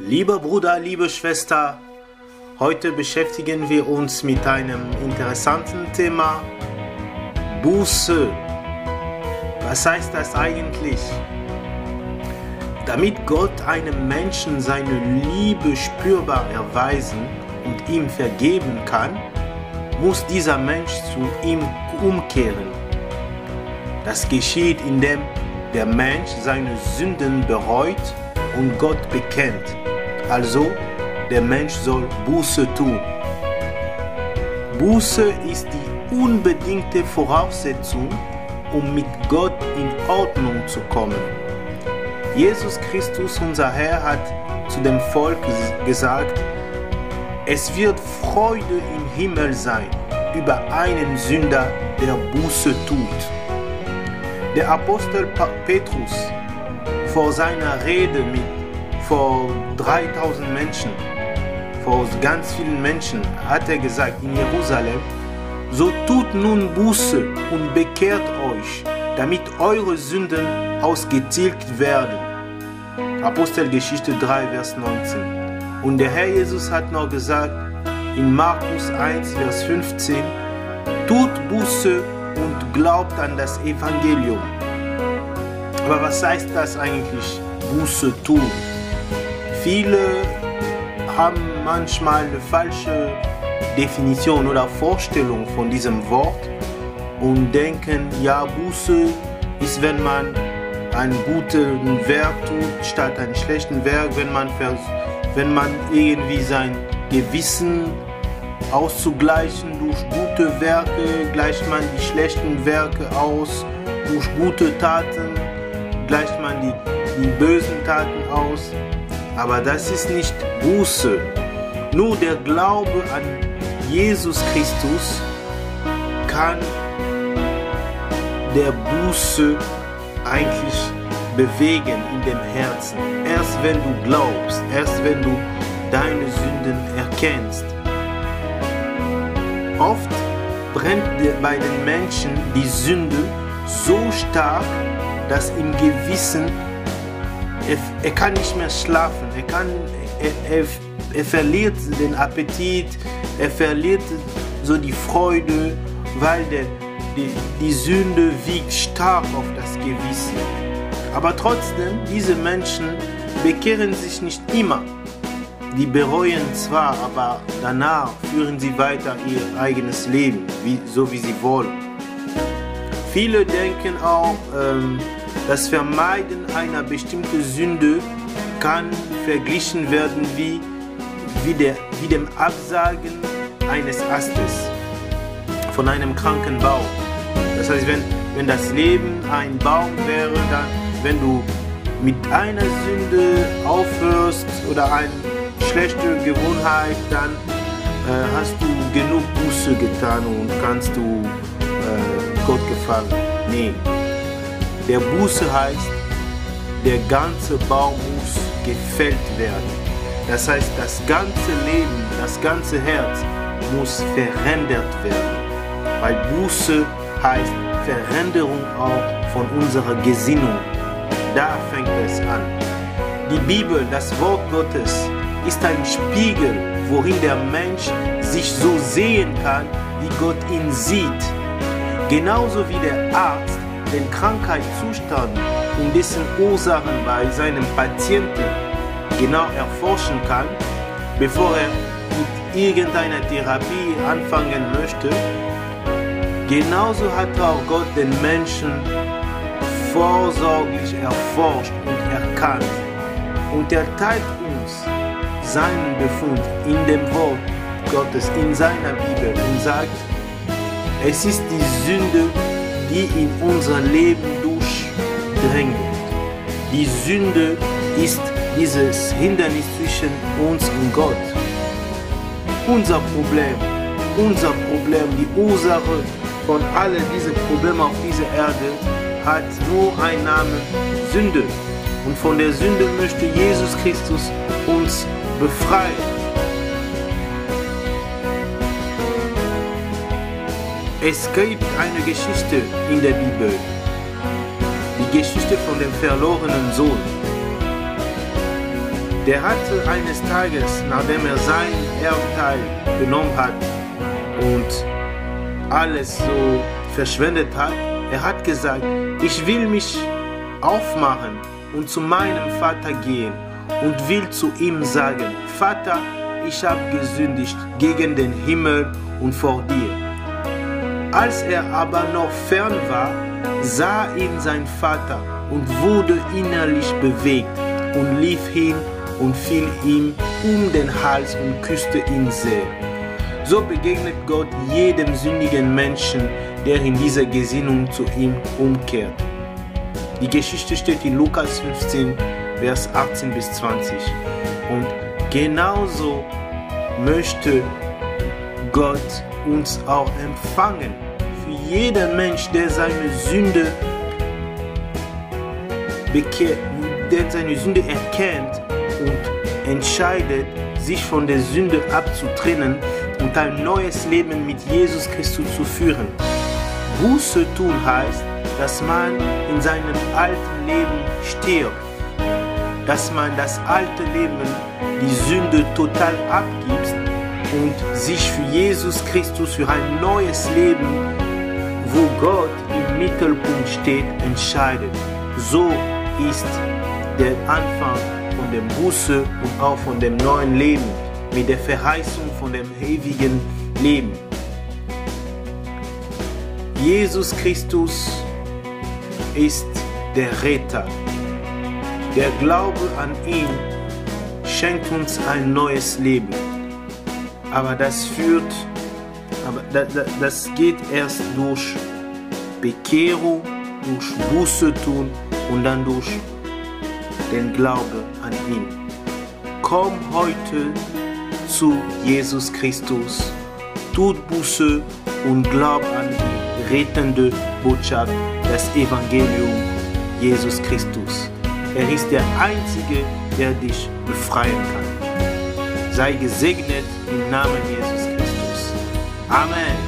Lieber Bruder, liebe Schwester, heute beschäftigen wir uns mit einem interessanten Thema Buße. Was heißt das eigentlich? Damit Gott einem Menschen seine Liebe spürbar erweisen und ihm vergeben kann, muss dieser Mensch zu ihm umkehren. Das geschieht, indem der Mensch seine Sünden bereut und Gott bekennt. Also, der Mensch soll Buße tun. Buße ist die unbedingte Voraussetzung, um mit Gott in Ordnung zu kommen. Jesus Christus, unser Herr, hat zu dem Volk gesagt, es wird Freude im Himmel sein über einen Sünder, der Buße tut. Der Apostel Petrus vor seiner Rede mit vor 3000 Menschen, vor ganz vielen Menschen, hat er gesagt in Jerusalem, so tut nun Buße und bekehrt euch, damit eure Sünden ausgetilgt werden. Apostelgeschichte 3, Vers 19. Und der Herr Jesus hat noch gesagt in Markus 1, Vers 15, tut Buße und glaubt an das Evangelium. Aber was heißt das eigentlich, Buße tun? Viele haben manchmal eine falsche Definition oder Vorstellung von diesem Wort und denken, ja, Buße ist, wenn man ein gutes Werk tut, statt ein schlechtes Werk, wenn man, wenn man irgendwie sein Gewissen auszugleichen durch gute Werke, gleicht man die schlechten Werke aus, durch gute Taten gleicht man die, die bösen Taten aus. Aber das ist nicht Buße. Nur der Glaube an Jesus Christus kann der Buße eigentlich bewegen in dem Herzen. Erst wenn du glaubst, erst wenn du deine Sünden erkennst. Oft brennt bei den Menschen die Sünde so stark, dass im Gewissen er, er kann nicht mehr schlafen, er, kann, er, er, er verliert den Appetit, er verliert so die Freude, weil der, die, die Sünde wiegt stark auf das Gewissen. Aber trotzdem, diese Menschen bekehren sich nicht immer. Die bereuen zwar, aber danach führen sie weiter ihr eigenes Leben, wie, so wie sie wollen. Viele denken auch, ähm, das Vermeiden einer bestimmten Sünde kann verglichen werden wie, wie, der, wie dem Absagen eines Astes von einem kranken Baum. Das heißt, wenn, wenn das Leben ein Baum wäre, dann, wenn du mit einer Sünde aufhörst oder eine schlechte Gewohnheit, dann äh, hast du genug Buße getan und kannst du äh, Gott gefallen. Nee, der Buße heißt, der ganze Baum muss gefällt werden. Das heißt, das ganze Leben, das ganze Herz muss verändert werden. Weil Buße heißt Veränderung auch von unserer Gesinnung. Da fängt es an. Die Bibel, das Wort Gottes, ist ein Spiegel, worin der Mensch sich so sehen kann, wie Gott ihn sieht. Genauso wie der Arzt den Krankheitszustand und dessen Ursachen bei seinem Patienten genau erforschen kann, bevor er mit irgendeiner Therapie anfangen möchte, genauso hat auch Gott den Menschen vorsorglich erforscht und erkannt. Und er teilt uns seinen Befund in dem Wort Gottes, in seiner Bibel und sagt, es ist die Sünde, die in unser Leben durchdrängt. Die Sünde ist dieses Hindernis zwischen uns und Gott. Unser Problem, unser Problem, die Ursache von all diesen Problemen auf dieser Erde hat nur einen Namen, Sünde. Und von der Sünde möchte Jesus Christus uns befreien. Es gibt eine Geschichte in der Bibel, die Geschichte von dem verlorenen Sohn. der hatte eines Tages, nachdem er seinen Erbteil genommen hat und alles so verschwendet hat, er hat gesagt, ich will mich aufmachen und zu meinem Vater gehen und will zu ihm sagen, Vater, ich habe gesündigt gegen den Himmel und vor dir. Als er aber noch fern war, sah ihn sein Vater und wurde innerlich bewegt und lief hin und fiel ihm um den Hals und küsste ihn sehr. So begegnet Gott jedem sündigen Menschen, der in dieser Gesinnung zu ihm umkehrt. Die Geschichte steht in Lukas 15, Vers 18 bis 20. Und genauso möchte Gott uns auch empfangen. Für jeden Mensch, der seine Sünde bekehrt, der seine Sünde erkennt und entscheidet, sich von der Sünde abzutrennen und ein neues Leben mit Jesus Christus zu führen. Buße tun heißt, dass man in seinem alten Leben stirbt, dass man das alte Leben, die Sünde total abgibt und sich für Jesus Christus, für ein neues Leben, wo Gott im Mittelpunkt steht, entscheidet. So ist der Anfang von dem Buße und auch von dem neuen Leben mit der Verheißung von dem ewigen Leben. Jesus Christus ist der Retter. Der Glaube an ihn schenkt uns ein neues Leben. Aber das führt, aber das geht erst durch Bekehrung, durch Buße tun und dann durch den Glauben an ihn. Komm heute zu Jesus Christus, tut Buße und glaub an die rettende Botschaft, das Evangelium Jesus Christus. Er ist der Einzige, der dich befreien kann. Sei gesegnet im Namen Jesus Christus. Amen.